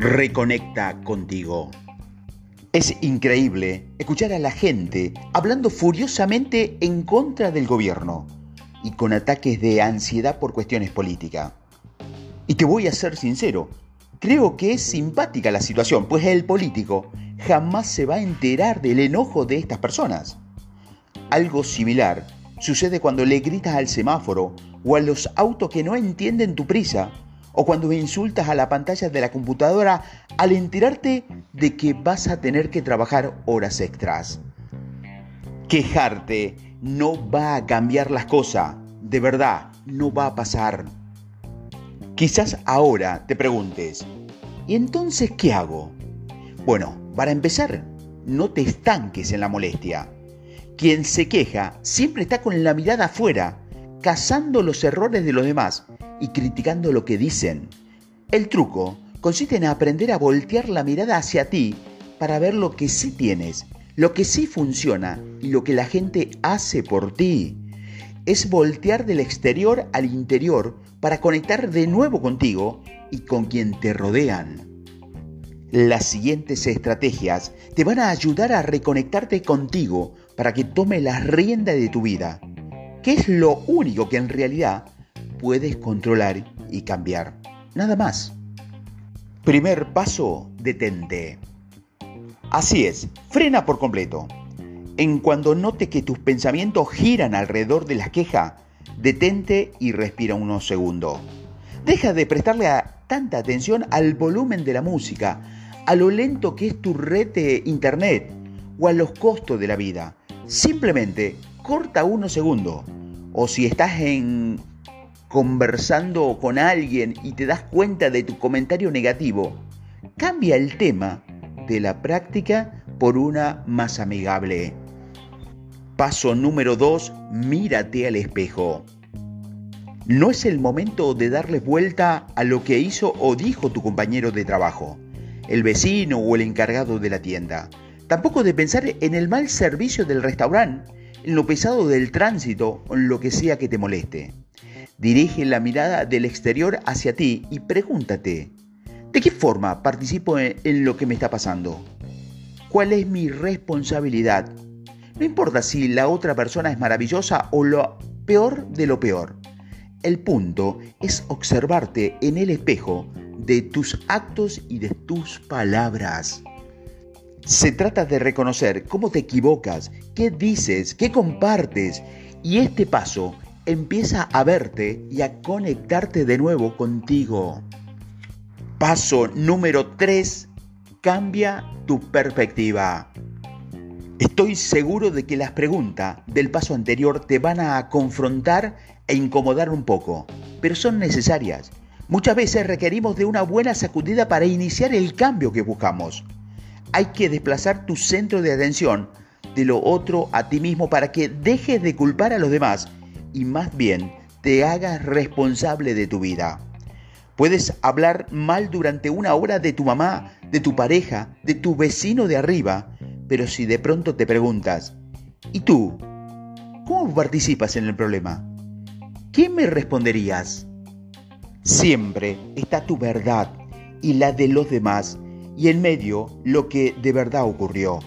reconecta contigo. Es increíble escuchar a la gente hablando furiosamente en contra del gobierno y con ataques de ansiedad por cuestiones políticas. Y te voy a ser sincero, creo que es simpática la situación, pues el político jamás se va a enterar del enojo de estas personas. Algo similar sucede cuando le gritas al semáforo o a los autos que no entienden tu prisa o cuando insultas a la pantalla de la computadora al enterarte de que vas a tener que trabajar horas extras. Quejarte no va a cambiar las cosas, de verdad, no va a pasar. Quizás ahora te preguntes, ¿y entonces qué hago? Bueno, para empezar, no te estanques en la molestia. Quien se queja siempre está con la mirada afuera, cazando los errores de los demás y criticando lo que dicen. El truco consiste en aprender a voltear la mirada hacia ti para ver lo que sí tienes, lo que sí funciona y lo que la gente hace por ti. Es voltear del exterior al interior para conectar de nuevo contigo y con quien te rodean. Las siguientes estrategias te van a ayudar a reconectarte contigo para que tome la rienda de tu vida, que es lo único que en realidad puedes controlar y cambiar. Nada más. Primer paso, detente. Así es, frena por completo. En cuando note que tus pensamientos giran alrededor de la queja, detente y respira unos segundos. Deja de prestarle tanta atención al volumen de la música, a lo lento que es tu red de internet o a los costos de la vida. Simplemente corta unos segundos. O si estás en conversando con alguien y te das cuenta de tu comentario negativo, cambia el tema de la práctica por una más amigable. Paso número 2. Mírate al espejo. No es el momento de darle vuelta a lo que hizo o dijo tu compañero de trabajo, el vecino o el encargado de la tienda. Tampoco de pensar en el mal servicio del restaurante, en lo pesado del tránsito o en lo que sea que te moleste. Dirige la mirada del exterior hacia ti y pregúntate, ¿de qué forma participo en, lo que me está pasando? ¿Cuál es mi responsabilidad? No importa si la otra persona es maravillosa o lo peor de lo peor. El punto es observarte en el espejo de tus actos y de tus palabras. Se trata de reconocer cómo te equivocas, qué dices, qué compartes y este paso empieza a verte y a conectarte de nuevo contigo. Paso número 3. Cambia tu perspectiva. Estoy seguro de que las preguntas del paso anterior te van a confrontar e incomodar un poco, pero son necesarias. Muchas veces requerimos de una buena sacudida para iniciar el cambio que buscamos. Hay que desplazar tu centro de atención de lo otro a ti mismo para que dejes de culpar a los demás y más bien te hagas responsable de tu vida. Puedes hablar mal durante una hora de tu mamá, de tu pareja, de tu vecino de arriba, pero si de pronto te preguntas, ¿y tú? ¿Cómo participas en el problema? ¿Qué me responderías? Siempre está tu verdad y la de los demás y en medio lo que de verdad ocurrió.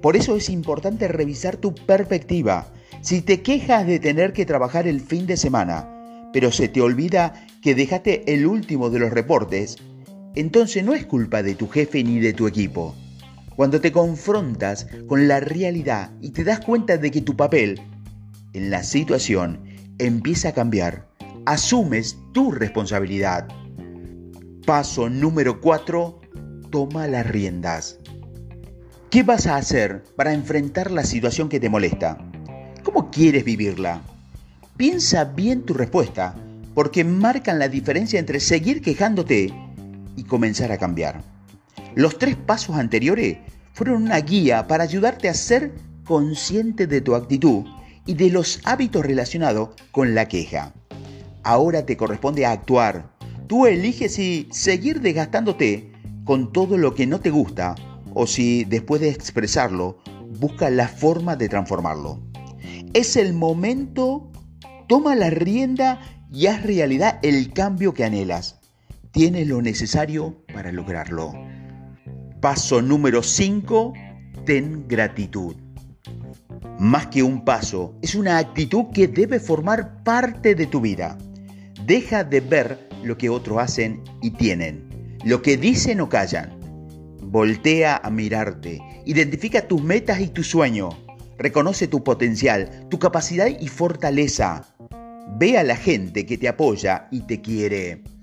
Por eso es importante revisar tu perspectiva si te quejas de tener que trabajar el fin de semana, pero se te olvida que dejaste el último de los reportes, entonces no es culpa de tu jefe ni de tu equipo. Cuando te confrontas con la realidad y te das cuenta de que tu papel en la situación empieza a cambiar, asumes tu responsabilidad. Paso número 4. Toma las riendas. ¿Qué vas a hacer para enfrentar la situación que te molesta? ¿Cómo quieres vivirla? Piensa bien tu respuesta, porque marcan la diferencia entre seguir quejándote y comenzar a cambiar. Los tres pasos anteriores fueron una guía para ayudarte a ser consciente de tu actitud y de los hábitos relacionados con la queja. Ahora te corresponde actuar. Tú eliges si seguir desgastándote con todo lo que no te gusta o si después de expresarlo busca la forma de transformarlo. Es el momento, toma la rienda y haz realidad el cambio que anhelas. Tienes lo necesario para lograrlo. Paso número 5, ten gratitud. Más que un paso, es una actitud que debe formar parte de tu vida. Deja de ver lo que otros hacen y tienen, lo que dicen o callan. Voltea a mirarte, identifica tus metas y tu sueño, reconoce tu potencial, tu capacidad y fortaleza. Ve a la gente que te apoya y te quiere.